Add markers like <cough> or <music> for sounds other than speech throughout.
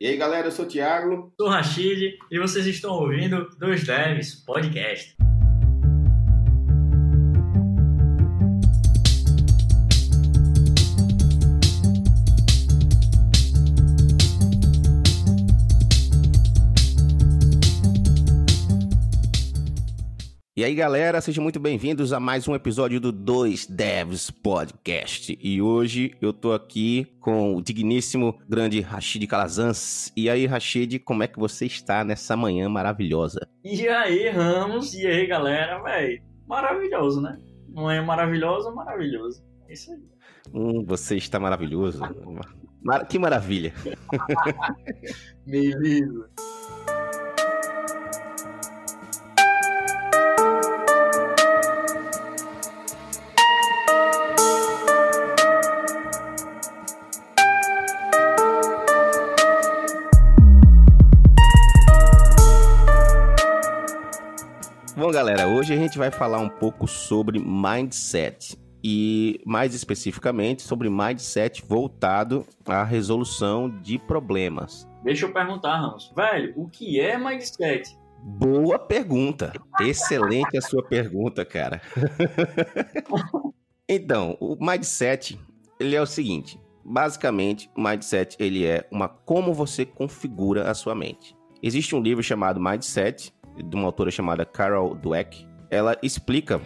E aí, galera, eu sou o Thiago. Sou o Rashid e vocês estão ouvindo Dois Devs Podcast. E aí, galera, sejam muito bem-vindos a mais um episódio do Dois Devs Podcast. E hoje eu tô aqui com o digníssimo grande Rashid Calazans. E aí, Rashid, como é que você está nessa manhã maravilhosa? E aí, Ramos, e aí, galera, velho, maravilhoso, né? Manhã maravilhosa, maravilhoso. É isso aí. Hum, você está maravilhoso. Mar que maravilha. <laughs> Meio hoje a gente vai falar um pouco sobre mindset e mais especificamente sobre mindset voltado à resolução de problemas. Deixa eu perguntar, Ramos. Velho, o que é mindset? Boa pergunta. Excelente a sua pergunta, cara. <laughs> então, o mindset, ele é o seguinte, basicamente, o mindset ele é uma como você configura a sua mente. Existe um livro chamado Mindset de uma autora chamada Carol Dweck. Ela explica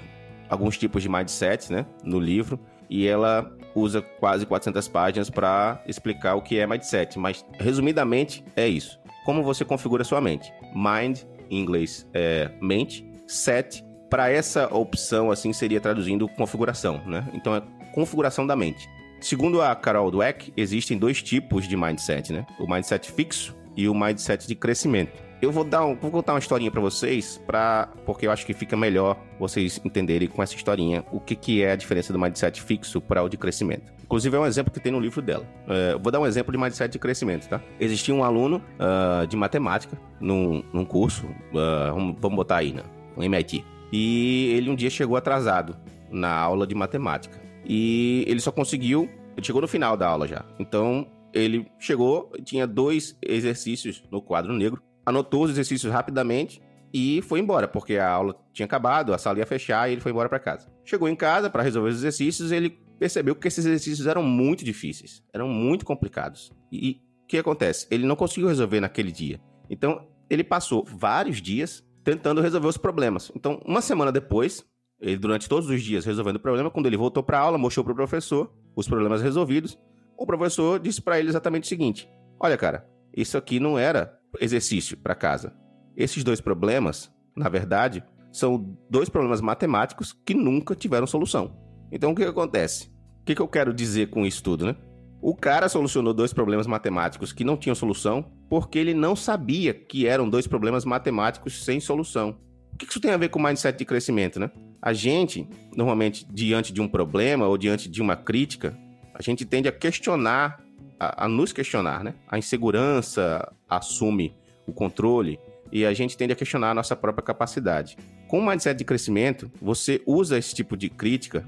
alguns tipos de mindset, né, no livro, e ela usa quase 400 páginas para explicar o que é mindset, mas resumidamente é isso. Como você configura sua mente? Mind, em inglês, é mente, set, para essa opção assim seria traduzindo configuração, né? Então é configuração da mente. Segundo a Carol Dweck, existem dois tipos de mindset, né? O mindset fixo e o mindset de crescimento. Eu vou dar um, vou contar uma historinha para vocês, para porque eu acho que fica melhor vocês entenderem com essa historinha o que, que é a diferença do mindset fixo para o de crescimento. Inclusive é um exemplo que tem no livro dela. É, vou dar um exemplo de mindset de crescimento, tá? Existia um aluno uh, de matemática num, num curso, uh, vamos, botar aí, né? No MIT. E ele um dia chegou atrasado na aula de matemática. E ele só conseguiu, ele chegou no final da aula já. Então ele chegou, tinha dois exercícios no quadro negro anotou os exercícios rapidamente e foi embora, porque a aula tinha acabado, a sala ia fechar e ele foi embora para casa. Chegou em casa para resolver os exercícios, ele percebeu que esses exercícios eram muito difíceis, eram muito complicados. E o que acontece? Ele não conseguiu resolver naquele dia. Então, ele passou vários dias tentando resolver os problemas. Então, uma semana depois, ele durante todos os dias resolvendo o problema, quando ele voltou para a aula, mostrou para o professor os problemas resolvidos, o professor disse para ele exatamente o seguinte: "Olha, cara, isso aqui não era exercício para casa. Esses dois problemas, na verdade, são dois problemas matemáticos que nunca tiveram solução. Então o que, que acontece? O que, que eu quero dizer com isso tudo, né? O cara solucionou dois problemas matemáticos que não tinham solução porque ele não sabia que eram dois problemas matemáticos sem solução. O que isso tem a ver com mindset de crescimento, né? A gente, normalmente, diante de um problema ou diante de uma crítica, a gente tende a questionar a, a nos questionar, né? A insegurança assume o controle e a gente tende a questionar a nossa própria capacidade. Com o mindset de crescimento, você usa esse tipo de crítica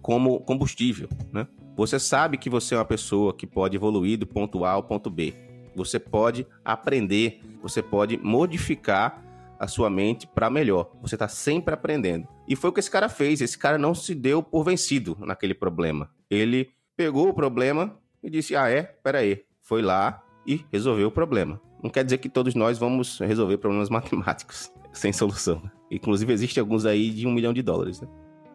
como combustível, né? Você sabe que você é uma pessoa que pode evoluir do ponto A ao ponto B. Você pode aprender, você pode modificar a sua mente para melhor. Você está sempre aprendendo. E foi o que esse cara fez. Esse cara não se deu por vencido naquele problema. Ele pegou o problema, e disse: Ah, é? Pera aí. Foi lá e resolveu o problema. Não quer dizer que todos nós vamos resolver problemas matemáticos <laughs> sem solução. Inclusive, existem alguns aí de um milhão de dólares. Né?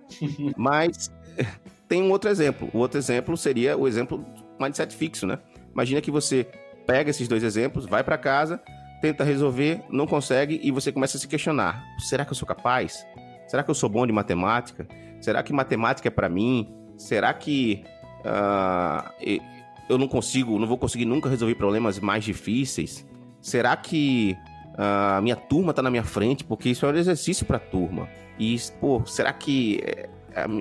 <laughs> Mas <laughs> tem um outro exemplo. O outro exemplo seria o exemplo do mindset fixo, né? Imagina que você pega esses dois exemplos, vai para casa, tenta resolver, não consegue e você começa a se questionar: será que eu sou capaz? Será que eu sou bom de matemática? Será que matemática é para mim? Será que uh, eu não consigo, não vou conseguir nunca resolver problemas mais difíceis? Será que ah, a minha turma tá na minha frente? Porque isso é um exercício para turma. E, pô, será que é,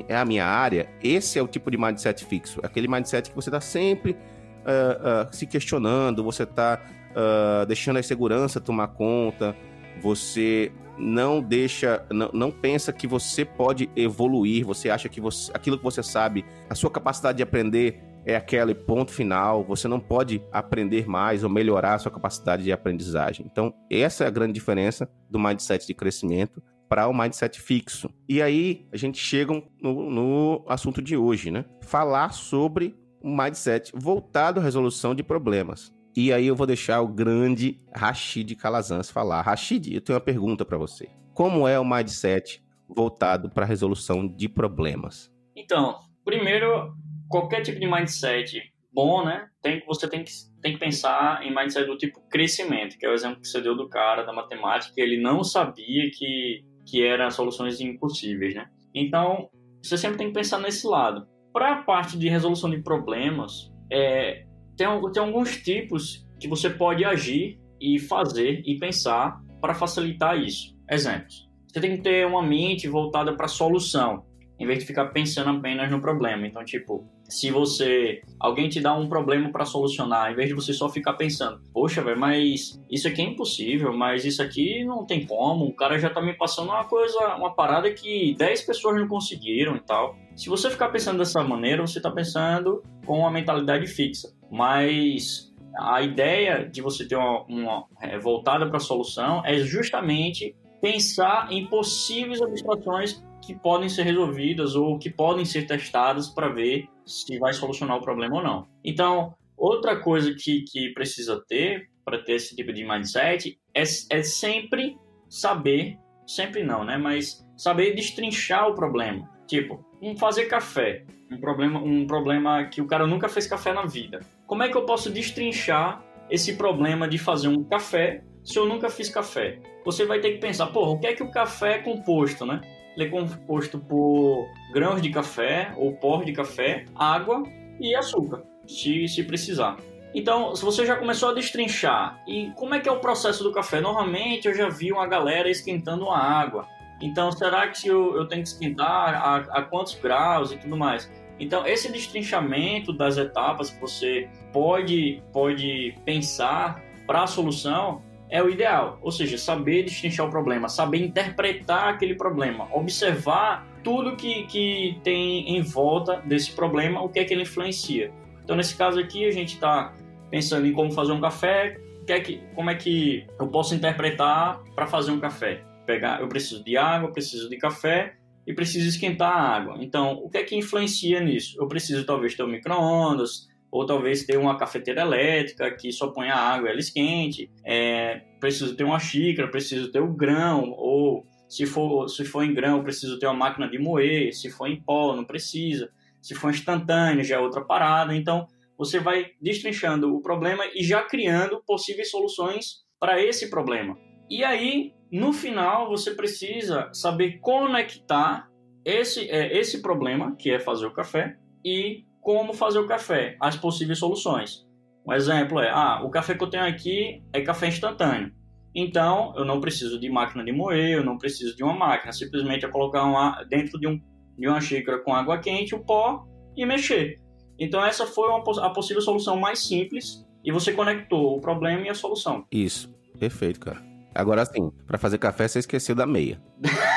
é a minha área? Esse é o tipo de mindset fixo. Aquele mindset que você tá sempre uh, uh, se questionando, você tá uh, deixando a insegurança tomar conta, você não deixa, não, não, pensa que você pode evoluir, você acha que você, aquilo que você sabe, a sua capacidade de aprender é aquele ponto final, você não pode aprender mais ou melhorar a sua capacidade de aprendizagem. Então, essa é a grande diferença do mindset de crescimento para o mindset fixo. E aí a gente chega no, no assunto de hoje, né? Falar sobre um mindset voltado à resolução de problemas. E aí eu vou deixar o grande Rashid Calazans falar. Rashid, eu tenho uma pergunta para você. Como é o mindset voltado para a resolução de problemas? Então, primeiro, qualquer tipo de mindset bom, né? Tem, você tem que, tem que pensar em mindset do tipo crescimento, que é o exemplo que você deu do cara da matemática, ele não sabia que, que eram soluções impossíveis, né? Então, você sempre tem que pensar nesse lado. Para a parte de resolução de problemas, é, tem, tem alguns tipos que você pode agir e fazer e pensar para facilitar isso. Exemplos. Você tem que ter uma mente voltada para a solução em vez de ficar pensando apenas no problema. Então, tipo, se você alguém te dá um problema para solucionar, em vez de você só ficar pensando, poxa, velho, mas isso aqui é impossível, mas isso aqui não tem como, o cara já tá me passando uma coisa, uma parada que 10 pessoas não conseguiram e tal. Se você ficar pensando dessa maneira, você tá pensando com uma mentalidade fixa. Mas a ideia de você ter uma, uma é, voltada para a solução é justamente pensar em possíveis obstruções que podem ser resolvidas ou que podem ser testadas para ver se vai solucionar o problema ou não. Então, outra coisa que, que precisa ter para ter esse tipo de mindset é, é sempre saber, sempre não, né? Mas saber destrinchar o problema. Tipo, um fazer café, um problema, um problema que o cara nunca fez café na vida. Como é que eu posso destrinchar esse problema de fazer um café se eu nunca fiz café? Você vai ter que pensar, porra, o que é que o café é composto, né? Ele é composto por grãos de café ou pó de café, água e açúcar, se, se precisar. Então, se você já começou a destrinchar, e como é que é o processo do café? Normalmente eu já vi uma galera esquentando a água. Então, será que eu, eu tenho que esquentar a, a quantos graus e tudo mais? Então, esse destrinchamento das etapas que você pode, pode pensar para a solução é o ideal. Ou seja, saber destrinchar o problema, saber interpretar aquele problema, observar tudo que, que tem em volta desse problema, o que é que ele influencia. Então, nesse caso aqui, a gente está pensando em como fazer um café, que é que, como é que eu posso interpretar para fazer um café. Pegar, eu preciso de água, preciso de café e preciso esquentar a água. Então, o que é que influencia nisso? Eu preciso talvez ter um micro-ondas, ou talvez ter uma cafeteira elétrica que só põe a água e ela esquente. É, preciso ter uma xícara, preciso ter o grão, ou se for, se for em grão, preciso ter uma máquina de moer, se for em pó, não precisa. Se for instantâneo, já é outra parada. Então, você vai destrinchando o problema e já criando possíveis soluções para esse problema. E aí, no final, você precisa saber conectar esse, é, esse problema, que é fazer o café, e como fazer o café, as possíveis soluções. Um exemplo é, ah, o café que eu tenho aqui é café instantâneo. Então, eu não preciso de máquina de moer, eu não preciso de uma máquina. Simplesmente é colocar uma, dentro de, um, de uma xícara com água quente o pó e mexer. Então, essa foi uma, a possível solução mais simples e você conectou o problema e a solução. Isso, perfeito, cara. Agora sim, para fazer café você esqueceu da meia. <laughs>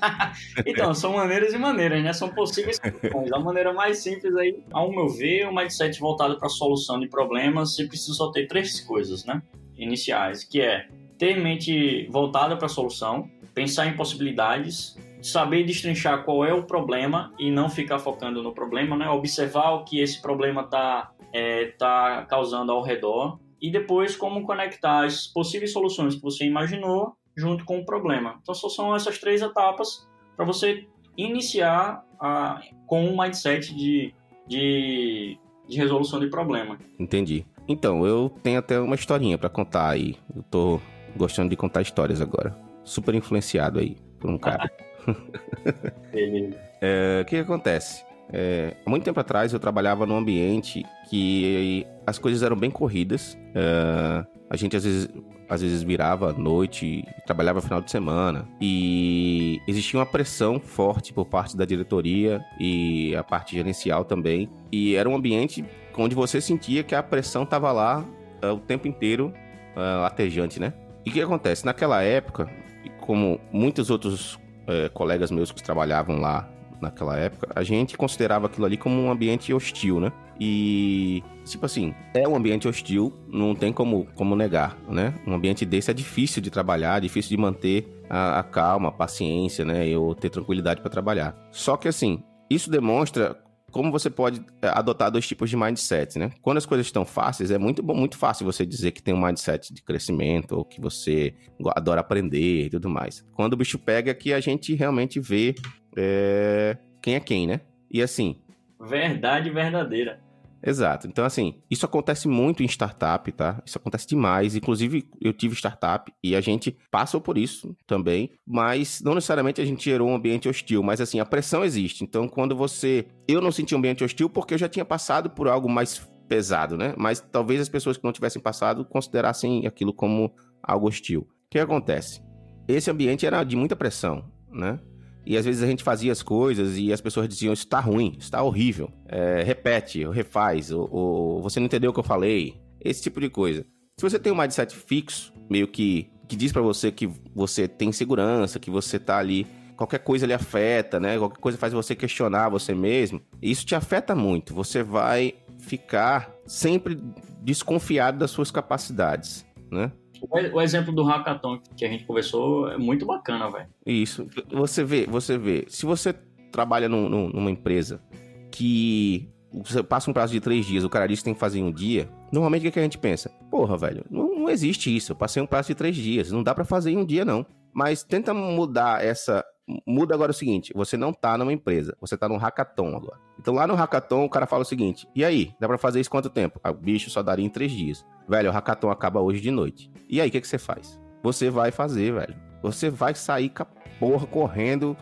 <laughs> então, são maneiras e maneiras, né? São possíveis soluções. A maneira mais simples aí, ao meu ver, o mindset voltado para a solução de problemas, você precisa só ter três coisas, né? Iniciais, que é ter mente voltada para a solução, pensar em possibilidades, saber destrinchar qual é o problema e não ficar focando no problema, né? Observar o que esse problema está é, tá causando ao redor e depois como conectar as possíveis soluções que você imaginou junto com o problema. Então, só são essas três etapas para você iniciar a, com um mindset de, de, de resolução de problema. Entendi. Então, eu tenho até uma historinha para contar aí. Eu tô gostando de contar histórias agora. Super influenciado aí por um cara. <laughs> Beleza. É, o que acontece? É, há muito tempo atrás eu trabalhava num ambiente que as coisas eram bem corridas. É, a gente às vezes às vezes virava à noite, trabalhava final de semana e existia uma pressão forte por parte da diretoria e a parte gerencial também. E era um ambiente onde você sentia que a pressão estava lá uh, o tempo inteiro uh, latejante, né? E o que acontece? Naquela época, como muitos outros colegas meus que trabalhavam lá naquela época, a gente considerava aquilo ali como um ambiente hostil, né? E, tipo assim, é um ambiente hostil, não tem como, como negar, né? Um ambiente desse é difícil de trabalhar, difícil de manter a, a calma, a paciência, né? Ou ter tranquilidade para trabalhar. Só que, assim, isso demonstra como você pode é, adotar dois tipos de mindset, né? Quando as coisas estão fáceis, é muito bom, muito fácil você dizer que tem um mindset de crescimento ou que você adora aprender e tudo mais. Quando o bicho pega, é que a gente realmente vê é, quem é quem, né? E assim. Verdade verdadeira. Exato. Então, assim, isso acontece muito em startup, tá? Isso acontece demais. Inclusive, eu tive startup e a gente passou por isso também, mas não necessariamente a gente gerou um ambiente hostil, mas assim, a pressão existe. Então, quando você. Eu não senti um ambiente hostil porque eu já tinha passado por algo mais pesado, né? Mas talvez as pessoas que não tivessem passado considerassem aquilo como algo hostil. O que acontece? Esse ambiente era de muita pressão, né? E às vezes a gente fazia as coisas e as pessoas diziam: Isso tá ruim, isso tá horrível. É, repete, ou refaz, ou, ou, você não entendeu o que eu falei. Esse tipo de coisa. Se você tem um mindset fixo, meio que, que diz para você que você tem segurança, que você tá ali, qualquer coisa lhe afeta, né? Qualquer coisa faz você questionar você mesmo. Isso te afeta muito. Você vai ficar sempre desconfiado das suas capacidades, né? O exemplo do hackathon que a gente conversou é muito bacana, velho. Isso. Você vê, você vê. Se você trabalha num, numa empresa que você passa um prazo de três dias, o cara diz que tem que fazer em um dia, normalmente o que a gente pensa? Porra, velho, não, não existe isso. Eu passei um prazo de três dias, não dá para fazer em um dia, não. Mas tenta mudar essa. Muda agora o seguinte: você não tá numa empresa, você tá num hackathon agora. Então lá no hackathon o cara fala o seguinte: e aí, dá pra fazer isso quanto tempo? Ah, o bicho só daria em três dias. Velho, o hackathon acaba hoje de noite. E aí, o que, que você faz? Você vai fazer, velho. Você vai sair com a porra correndo,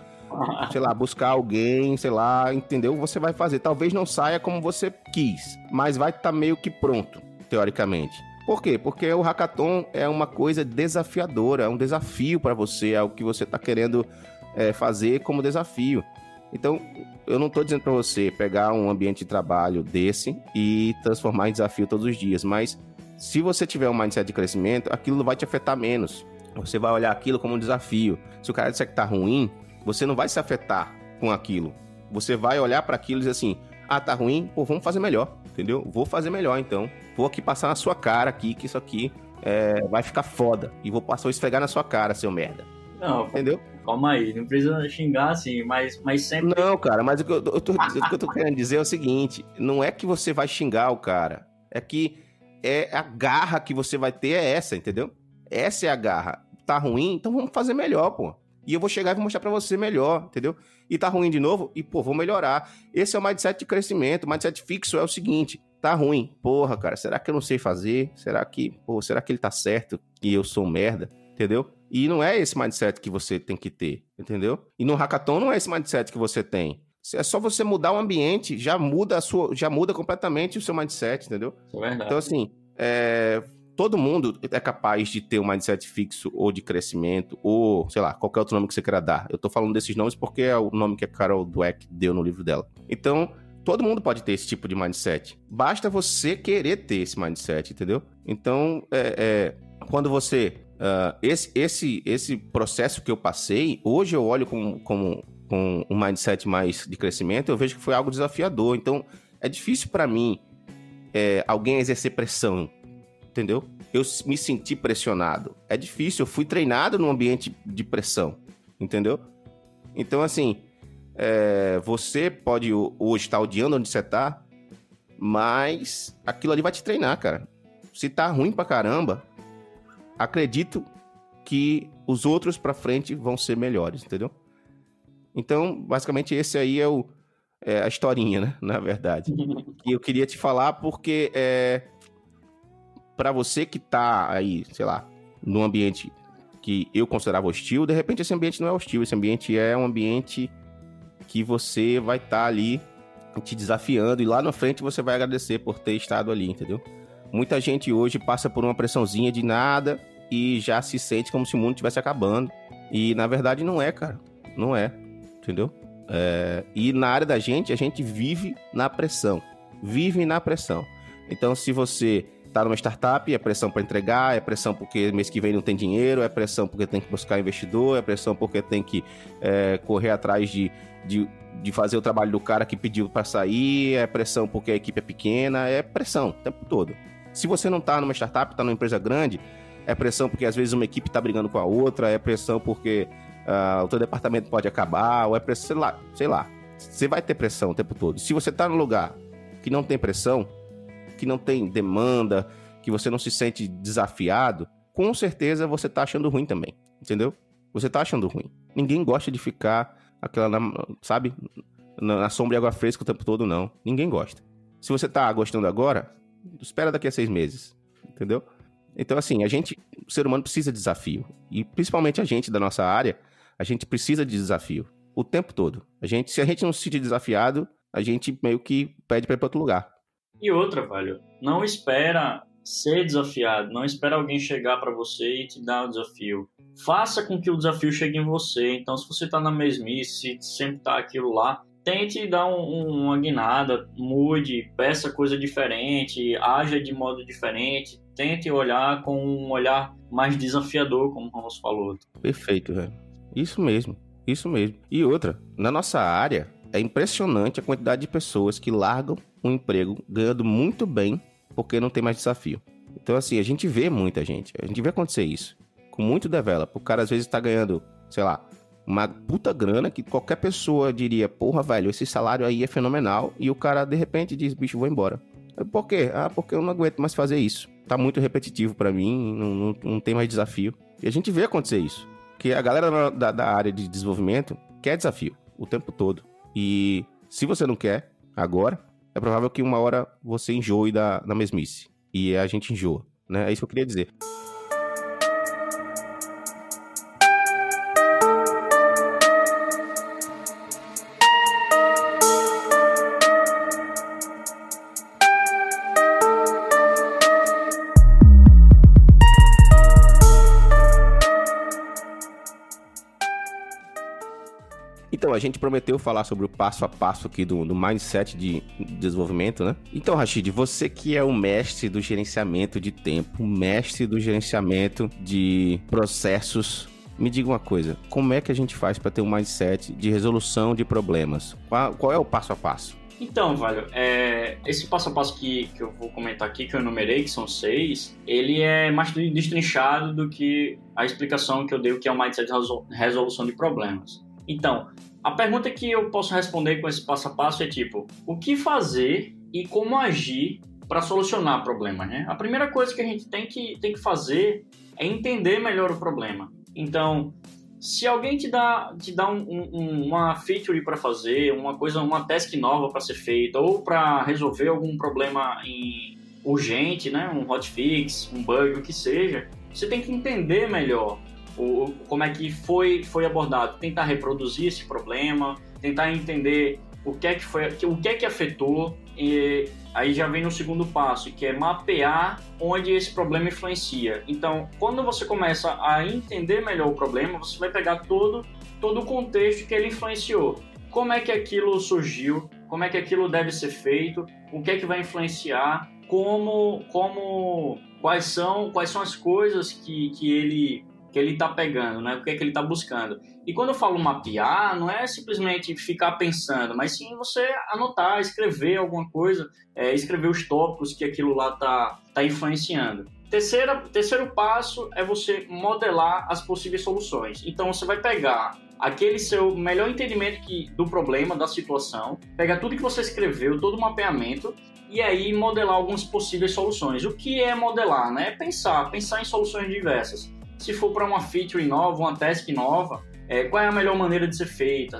sei lá, buscar alguém, sei lá, entendeu? Você vai fazer. Talvez não saia como você quis, mas vai estar tá meio que pronto, teoricamente. Por quê? Porque o hackathon é uma coisa desafiadora, é um desafio para você, é o que você está querendo é, fazer como desafio. Então, eu não estou dizendo para você pegar um ambiente de trabalho desse e transformar em desafio todos os dias, mas se você tiver um mindset de crescimento, aquilo vai te afetar menos. Você vai olhar aquilo como um desafio. Se o cara disser que tá ruim, você não vai se afetar com aquilo. Você vai olhar para aquilo e dizer assim: ah, tá ruim, pô, vamos fazer melhor, entendeu? Vou fazer melhor então. Vou aqui passar na sua cara aqui, que isso aqui é, vai ficar foda. E vou passar a esfregar na sua cara, seu merda. Não, entendeu? Calma aí, não precisa xingar assim, mas, mas sempre. Não, cara, mas o que eu, eu tô, o que eu tô querendo dizer é o seguinte: não é que você vai xingar o cara, é que é a garra que você vai ter é essa, entendeu? Essa é a garra. Tá ruim, então vamos fazer melhor, pô. E eu vou chegar e vou mostrar para você melhor, entendeu? E tá ruim de novo, e pô, vou melhorar. Esse é o mindset de crescimento. O mindset fixo é o seguinte: tá ruim. Porra, cara, será que eu não sei fazer? Será que, pô, será que ele tá certo e eu sou merda? Entendeu? E não é esse mindset que você tem que ter, entendeu? E no hackathon não é esse mindset que você tem. É só você mudar o ambiente, já muda a sua, já muda completamente o seu mindset, entendeu? É. Então, assim, é, todo mundo é capaz de ter um mindset fixo ou de crescimento, ou, sei lá, qualquer outro nome que você queira dar. Eu tô falando desses nomes porque é o nome que a Carol Dweck deu no livro dela. Então, todo mundo pode ter esse tipo de mindset. Basta você querer ter esse mindset, entendeu? Então, é, é, quando você. Uh, esse, esse, esse processo que eu passei, hoje eu olho como, como com um mindset mais de crescimento, eu vejo que foi algo desafiador. Então, é difícil para mim é, alguém exercer pressão, entendeu? Eu me senti pressionado. É difícil, eu fui treinado num ambiente de pressão, entendeu? Então, assim, é, você pode hoje estar odiando onde você tá, mas aquilo ali vai te treinar, cara. Se tá ruim pra caramba, acredito que os outros pra frente vão ser melhores, entendeu? Então, basicamente, esse aí é, o, é a historinha, né? <laughs> Na verdade. E eu queria te falar porque é, para você que tá aí, sei lá, num ambiente que eu considerava hostil, de repente esse ambiente não é hostil, esse ambiente é um ambiente que você vai estar tá ali te desafiando e lá na frente você vai agradecer por ter estado ali, entendeu? Muita gente hoje passa por uma pressãozinha de nada e já se sente como se o mundo estivesse acabando. E na verdade não é, cara. Não é entendeu? É, e na área da gente, a gente vive na pressão. Vive na pressão. Então, se você tá numa startup, é pressão para entregar, é pressão porque mês que vem não tem dinheiro, é pressão porque tem que buscar investidor, é pressão porque tem que é, correr atrás de, de, de, fazer o trabalho do cara que pediu para sair, é pressão porque a equipe é pequena, é pressão o tempo todo. Se você não tá numa startup, tá numa empresa grande, é pressão porque às vezes uma equipe tá brigando com a outra, é pressão porque uh, o teu departamento pode acabar, ou é pressão, sei lá, sei lá. Você vai ter pressão o tempo todo. Se você tá num lugar que não tem pressão, que não tem demanda, que você não se sente desafiado, com certeza você tá achando ruim também, entendeu? Você tá achando ruim. Ninguém gosta de ficar aquela, sabe, na sombra e água fresca o tempo todo, não. Ninguém gosta. Se você tá gostando agora, espera daqui a seis meses, entendeu? Então, assim, a gente, o ser humano precisa de desafio. E principalmente a gente da nossa área, a gente precisa de desafio. O tempo todo. A gente, se a gente não se sentir desafiado, a gente meio que pede para ir para outro lugar. E outra, velho, não espera ser desafiado, não espera alguém chegar para você e te dar o desafio. Faça com que o desafio chegue em você. Então, se você tá na mesmice, sempre tá aquilo lá, tente dar um, uma guinada, mude, peça coisa diferente, haja de modo diferente, tente olhar com um olhar mais desafiador, como o Ramos falou. Perfeito, velho. Isso mesmo, isso mesmo. E outra, na nossa área, é impressionante a quantidade de pessoas que largam um emprego ganhando muito bem porque não tem mais desafio. Então, assim, a gente vê muita gente, a gente vê acontecer isso. Com muito developer. O cara às vezes tá ganhando, sei lá, uma puta grana que qualquer pessoa diria, porra, velho, esse salário aí é fenomenal. E o cara, de repente, diz, bicho, vou embora. Por quê? Ah, porque eu não aguento mais fazer isso. Tá muito repetitivo para mim, não, não, não, tem mais desafio. E a gente vê acontecer isso. Que a galera da, da área de desenvolvimento quer desafio o tempo todo. E se você não quer agora, é provável que uma hora você enjoe da, da mesmice. E a gente enjoa, né? É isso que eu queria dizer. A gente prometeu falar sobre o passo a passo aqui do, do mindset de desenvolvimento, né? Então, Rashid, você que é o mestre do gerenciamento de tempo, mestre do gerenciamento de processos, me diga uma coisa, como é que a gente faz para ter um mindset de resolução de problemas? Qual, qual é o passo a passo? Então, velho, é, esse passo a passo que, que eu vou comentar aqui, que eu enumerei, que são seis, ele é mais destrinchado do que a explicação que eu dei, que é o mindset de resolução de problemas. Então, a pergunta que eu posso responder com esse passo a passo é tipo, o que fazer e como agir para solucionar problemas, né? A primeira coisa que a gente tem que, tem que fazer é entender melhor o problema. Então, se alguém te dá, te dá um, um, uma feature para fazer, uma coisa, uma task nova para ser feita, ou para resolver algum problema em, urgente, né? um hotfix, um bug, o que seja, você tem que entender melhor o, como é que foi, foi abordado, tentar reproduzir esse problema, tentar entender o que é que foi, o que é que afetou e aí já vem no segundo passo, que é mapear onde esse problema influencia. Então, quando você começa a entender melhor o problema, você vai pegar todo todo o contexto que ele influenciou. Como é que aquilo surgiu? Como é que aquilo deve ser feito? O que é que vai influenciar? Como como quais são quais são as coisas que, que ele que ele está pegando, né? O que é que ele está buscando. E quando eu falo mapear, não é simplesmente ficar pensando, mas sim você anotar, escrever alguma coisa, é, escrever os tópicos que aquilo lá está tá influenciando. Terceira, terceiro passo é você modelar as possíveis soluções. Então você vai pegar aquele seu melhor entendimento que, do problema, da situação, pegar tudo que você escreveu, todo o mapeamento e aí modelar algumas possíveis soluções. O que é modelar? Né? É pensar, pensar em soluções diversas se for para uma feature nova, uma task nova, é, qual é a melhor maneira de ser feita?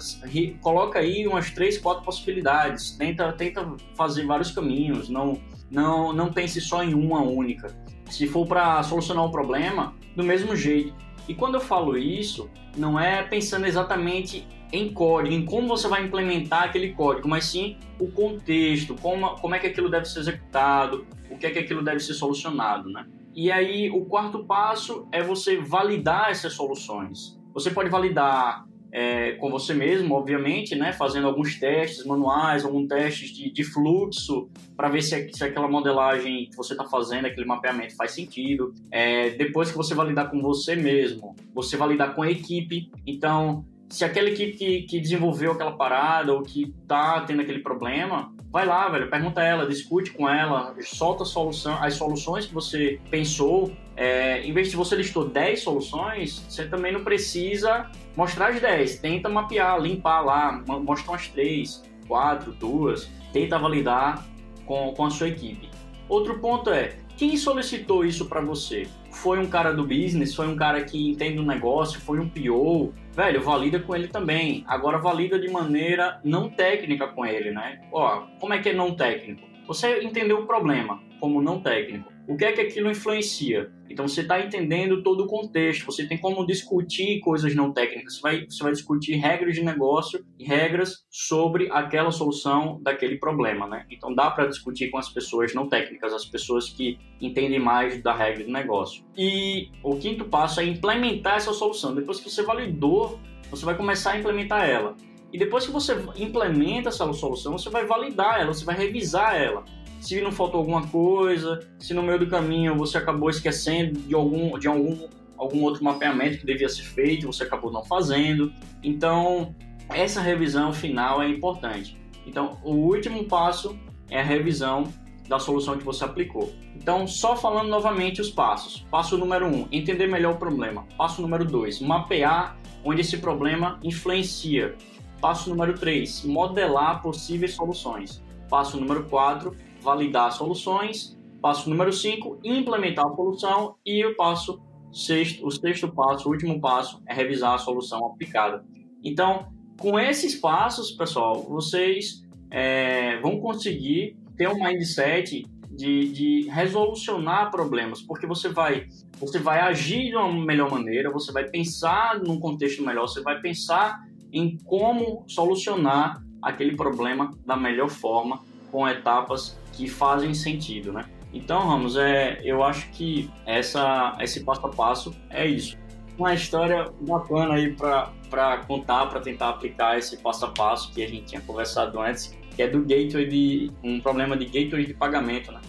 Coloca aí umas três, quatro possibilidades. Tenta, tenta fazer vários caminhos. Não, não, não pense só em uma única. Se for para solucionar um problema, do mesmo jeito. E quando eu falo isso, não é pensando exatamente em código, em como você vai implementar aquele código, mas sim o contexto, como, como é que aquilo deve ser executado, o que é que aquilo deve ser solucionado, né? E aí, o quarto passo é você validar essas soluções. Você pode validar é, com você mesmo, obviamente, né? Fazendo alguns testes manuais, alguns testes de, de fluxo, para ver se, se, aquela modelagem que você está fazendo, aquele mapeamento faz sentido. É, depois que você validar com você mesmo, você validar com a equipe. Então, se aquela equipe que, que desenvolveu aquela parada ou que está tendo aquele problema, vai lá, velho, pergunta ela, discute com ela, solta a solução, as soluções que você pensou. É, em vez de você listou 10 soluções, você também não precisa mostrar as 10. Tenta mapear, limpar lá, mostra umas 3, 4, 2, tenta validar com, com a sua equipe. Outro ponto é, quem solicitou isso para você? Foi um cara do business? Foi um cara que entende o negócio? Foi um PO? velho, valida com ele também. Agora valida de maneira não técnica com ele, né? Ó, como é que é não técnico? Você entendeu o problema como não técnico. O que é que aquilo influencia? Então você está entendendo todo o contexto, você tem como discutir coisas não técnicas, você vai, você vai discutir regras de negócio e regras sobre aquela solução daquele problema, né? Então dá para discutir com as pessoas não técnicas, as pessoas que entendem mais da regra do negócio. E o quinto passo é implementar essa solução. Depois que você validou, você vai começar a implementar ela. E depois que você implementa essa solução, você vai validar ela, você vai revisar ela se não faltou alguma coisa, se no meio do caminho você acabou esquecendo de algum, de algum, algum outro mapeamento que devia ser feito, você acabou não fazendo. Então, essa revisão final é importante. Então, o último passo é a revisão da solução que você aplicou. Então, só falando novamente os passos. Passo número um, entender melhor o problema. Passo número dois, mapear onde esse problema influencia. Passo número três, modelar possíveis soluções. Passo número quatro, validar soluções. Passo número 5, implementar a solução. E o passo sexto, o sexto passo, o último passo, é revisar a solução aplicada. Então, com esses passos, pessoal, vocês é, vão conseguir ter um mindset de, de, resolucionar problemas, porque você vai, você vai agir de uma melhor maneira, você vai pensar num contexto melhor, você vai pensar em como solucionar aquele problema da melhor forma, com etapas que fazem sentido, né? Então, Ramos, é, eu acho que essa, esse passo a passo é isso. Uma história bacana aí para contar, para tentar aplicar esse passo a passo que a gente tinha conversado antes, que é do gateway de um problema de gateway de pagamento, né?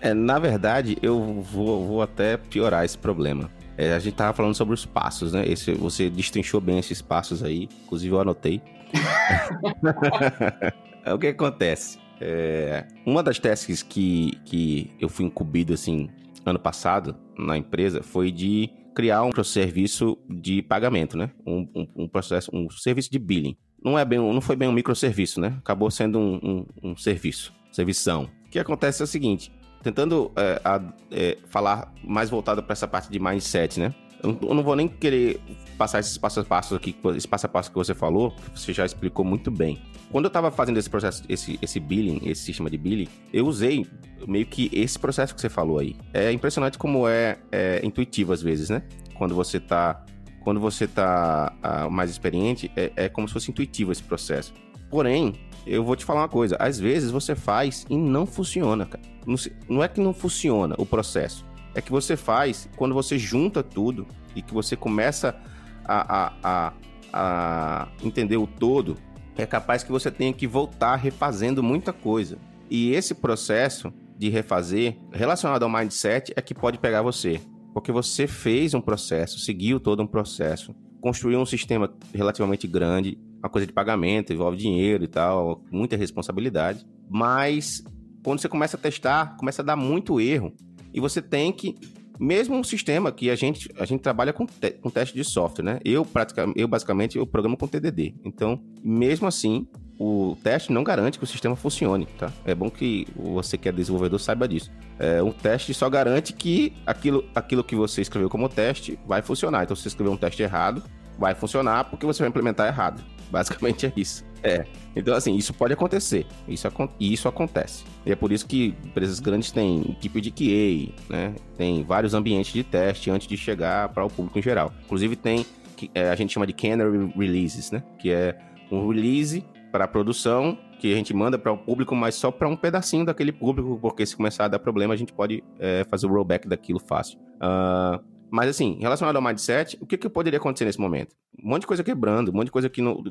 É, na verdade, eu vou, vou até piorar esse problema. É, a gente tava falando sobre os passos, né? Esse, você destrinchou bem esses passos aí, inclusive eu anotei. <laughs> <laughs> é o que acontece. É, uma das tasks que, que eu fui incumbido, assim, ano passado, na empresa, foi de criar um serviço de pagamento, né? Um, um, um, processo, um serviço de billing. Não, é bem, não foi bem um microserviço, né? Acabou sendo um, um, um serviço, servição. O que acontece é o seguinte, tentando é, a, é, falar mais voltado para essa parte de mindset, né? Eu não vou nem querer passar esses passo a passo aqui, esse passo a passo que você falou, que você já explicou muito bem. Quando eu estava fazendo esse processo, esse, esse billing, esse sistema de billing, eu usei meio que esse processo que você falou aí. É impressionante como é, é intuitivo às vezes, né? Quando você está quando você tá uh, mais experiente, é, é como se fosse intuitivo esse processo. Porém, eu vou te falar uma coisa: às vezes você faz e não funciona, cara. Não, não é que não funciona o processo, é que você faz quando você junta tudo e que você começa a, a, a, a entender o todo, é capaz que você tenha que voltar refazendo muita coisa. E esse processo de refazer, relacionado ao mindset, é que pode pegar você. Porque você fez um processo, seguiu todo um processo, construiu um sistema relativamente grande, uma coisa de pagamento, envolve dinheiro e tal, muita responsabilidade. Mas quando você começa a testar, começa a dar muito erro. E você tem que mesmo um sistema que a gente, a gente trabalha com, te, com teste de software, né? Eu, praticamente, eu basicamente eu programo com TDD. Então, mesmo assim, o teste não garante que o sistema funcione, tá? É bom que você que é desenvolvedor saiba disso. É, um teste só garante que aquilo, aquilo que você escreveu como teste vai funcionar. Então, se você escreveu um teste errado, vai funcionar porque você vai implementar errado. Basicamente é isso. É. Então, assim, isso pode acontecer. Isso, isso acontece. E é por isso que empresas grandes têm equipe de QA, né? Tem vários ambientes de teste antes de chegar para o público em geral. Inclusive, tem é, a gente chama de canary releases, né? Que é um release para produção que a gente manda para o público, mas só para um pedacinho daquele público, porque se começar a dar problema, a gente pode é, fazer o rollback daquilo fácil. Uh, Mas assim, relacionado ao mindset, o que, que poderia acontecer nesse momento? Um monte de coisa quebrando, um monte de coisa que não.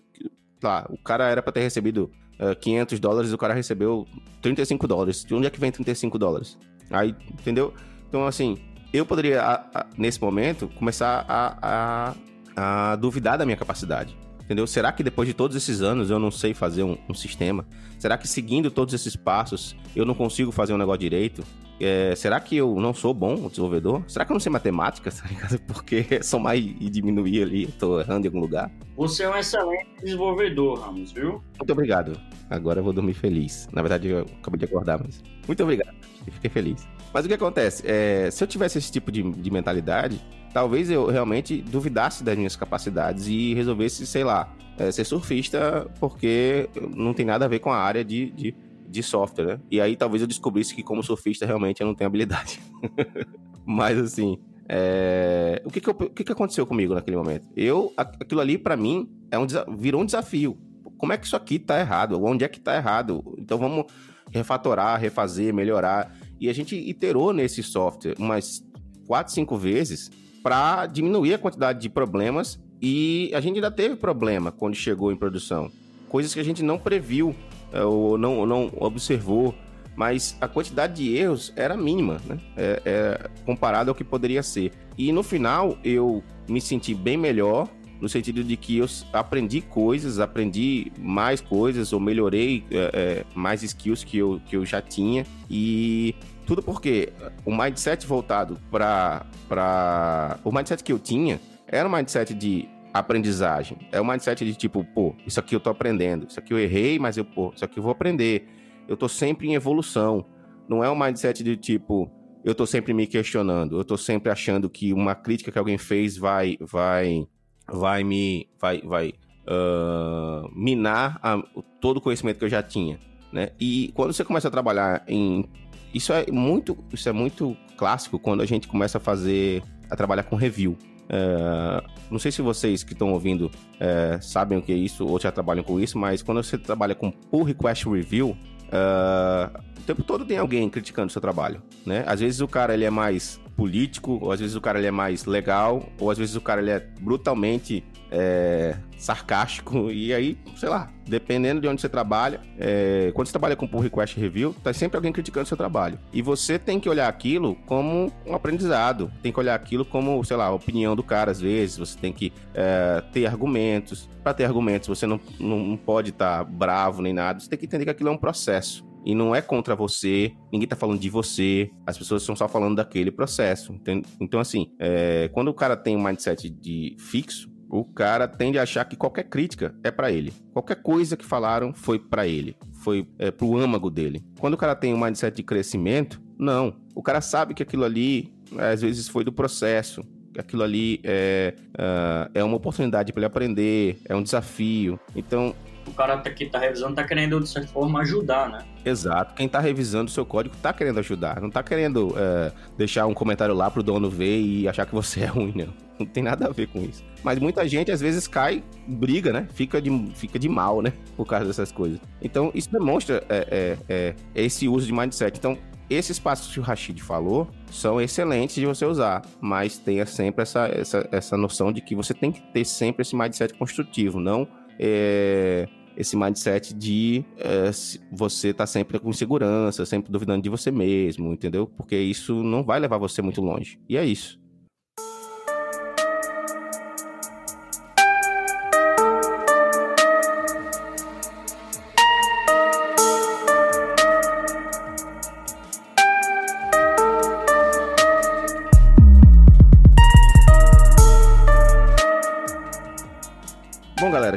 Lá, o cara era para ter recebido uh, 500 dólares, o cara recebeu 35 dólares. De onde é que vem 35 dólares? Aí, entendeu? Então, assim, eu poderia, a, a, nesse momento, começar a, a, duvidar da minha capacidade. Entendeu? Será que depois de todos esses anos eu não sei fazer um, um sistema? Será que seguindo todos esses passos eu não consigo fazer um negócio direito? É, será que eu não sou bom desenvolvedor? Será que eu não sei matemática? <laughs> Tá Porque somar e diminuir ali, tô errando em algum lugar. Você é um excelente desenvolvedor, Ramos, viu? Muito obrigado. Agora eu vou dormir feliz. Na verdade, eu acabei de acordar, mas. Muito obrigado. Fiquei feliz. Mas o que acontece? É, se eu tivesse esse tipo de, de mentalidade, talvez eu realmente duvidasse das minhas capacidades e resolvesse, sei lá, é, ser surfista, porque não tem nada a ver com a área de, de de software, né? E aí talvez eu descobrisse que como surfista realmente eu não tenho habilidade. <laughs> Mas assim, é... o, que que, eu, o que, que aconteceu comigo naquele momento? Eu, aquilo ali para mim é um, virou um desafio. Como é que isso aqui tá errado? Onde é que tá errado? Então vamos refatorar, refazer, melhorar. E a gente iterou nesse software umas quatro, cinco vezes para diminuir a quantidade de problemas e a gente ainda teve problema quando chegou em produção. Coisas que a gente não previu é, ou não, não observou, mas a quantidade de erros era mínima, né? É, é, comparado ao que poderia ser. E no final eu me senti bem melhor, no sentido de que eu aprendi coisas, aprendi mais coisas, ou melhorei é mais skills que eu, que eu já tinha. E tudo porque o mindset voltado para. O mindset que eu tinha era um mindset de aprendizagem. É o mindset de tipo, pô, isso aqui eu tô aprendendo, isso aqui eu errei, mas eu, pô, isso aqui eu vou aprender. Eu tô sempre em evolução. Não é um mindset de tipo, eu tô sempre me questionando, eu tô sempre achando que uma crítica que alguém fez vai vai vai me vai vai uh, minar a, todo o conhecimento que eu já tinha, né? E quando você começa a trabalhar em isso é muito isso é muito clássico quando a gente começa a fazer a trabalhar com review. É, não sei se vocês que estão ouvindo é, sabem o que é isso ou já trabalham com isso, mas quando você trabalha com pull request review, é, o tempo todo tem alguém criticando o seu trabalho, né? Às vezes o cara ele é mais político, ou às vezes o cara ele é mais legal, ou às vezes o cara ele é brutalmente é, sarcástico, <laughs> e aí, sei lá, dependendo de onde você trabalha, é, quando você trabalha com pull request review, tá sempre alguém criticando seu trabalho. E você tem que olhar aquilo como um aprendizado, tem que olhar aquilo como, sei lá, a opinião do cara, às vezes, você tem que é, ter argumentos. Para ter argumentos, você não, não pode estar tá bravo nem nada, você tem que entender que aquilo é um processo. E não é contra você, ninguém tá falando de você, as pessoas estão só falando daquele processo. Então, assim, é, quando o cara tem um mindset de fixo, o cara tende a achar que qualquer crítica é para ele. Qualquer coisa que falaram foi para ele, foi é, pro âmago dele. Quando o cara tem um mindset de crescimento, não. O cara sabe que aquilo ali, às vezes, foi do processo. Aquilo ali é, uh, é uma oportunidade para ele aprender, é um desafio. Então, o cara que tá revisando tá querendo, de certa forma, ajudar, né? Exato. Quem tá revisando o seu código tá querendo ajudar. Não tá querendo é, deixar um comentário lá pro dono ver e achar que você <laughs> é ruim, não. Não tem nada a ver com isso. Mas muita gente, às vezes, cai, briga, né? Fica de, fica de mal, né? <laughs> Por causa dessas coisas. Então, isso demonstra é, é, é esse uso de mindset. Então, esses passos que o Rashid falou são excelentes de você usar, mas tenha sempre essa, essa, essa noção de que você tem que ter sempre esse mindset construtivo, não é, esse mindset de é, você estar tá sempre com insegurança, sempre duvidando de você mesmo, entendeu? Porque isso não vai levar você muito longe. E é isso.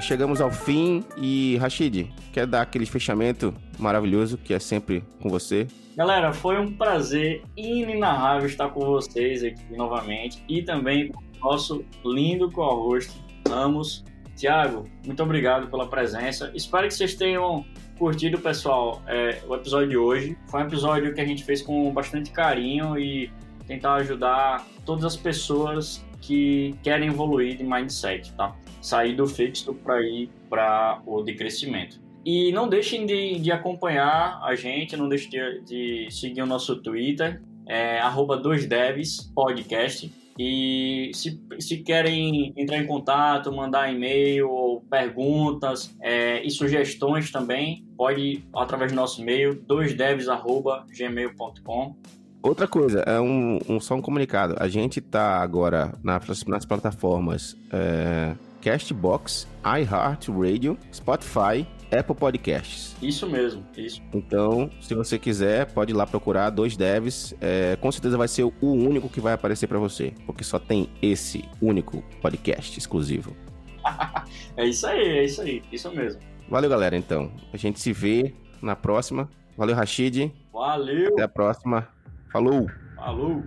Chegamos ao fim e Rashid, quer dar aquele fechamento maravilhoso que é sempre com você? Galera, foi um prazer inenarrável estar com vocês aqui novamente e também com o nosso lindo co-host Ramos. Tiago, muito obrigado pela presença. Espero que vocês tenham curtido, pessoal, é, o episódio de hoje. Foi um episódio que a gente fez com bastante carinho e tentar ajudar todas as pessoas que querem evoluir de mindset, tá? Sair do fixo para ir para o de crescimento. E não deixem de, de acompanhar a gente, não deixem de, de seguir o nosso Twitter, é, arroba 2devs podcast. E se, se querem entrar em contato, mandar e-mail, perguntas é, e sugestões também, pode através do nosso e-mail, doisdevs.gmail.com. Outra coisa, é um, um, só um comunicado. A gente tá agora nas, nas plataformas é, Castbox, iHeartRadio, Spotify, Apple Podcasts. Isso mesmo, isso. Então, se você quiser, pode ir lá procurar dois devs. É, com certeza vai ser o único que vai aparecer para você, porque só tem esse único podcast exclusivo. <laughs> é isso aí, é isso aí, isso mesmo. Valeu, galera. Então, a gente se vê na próxima. Valeu, Rashid. Valeu. Até a próxima. Falou! Falou!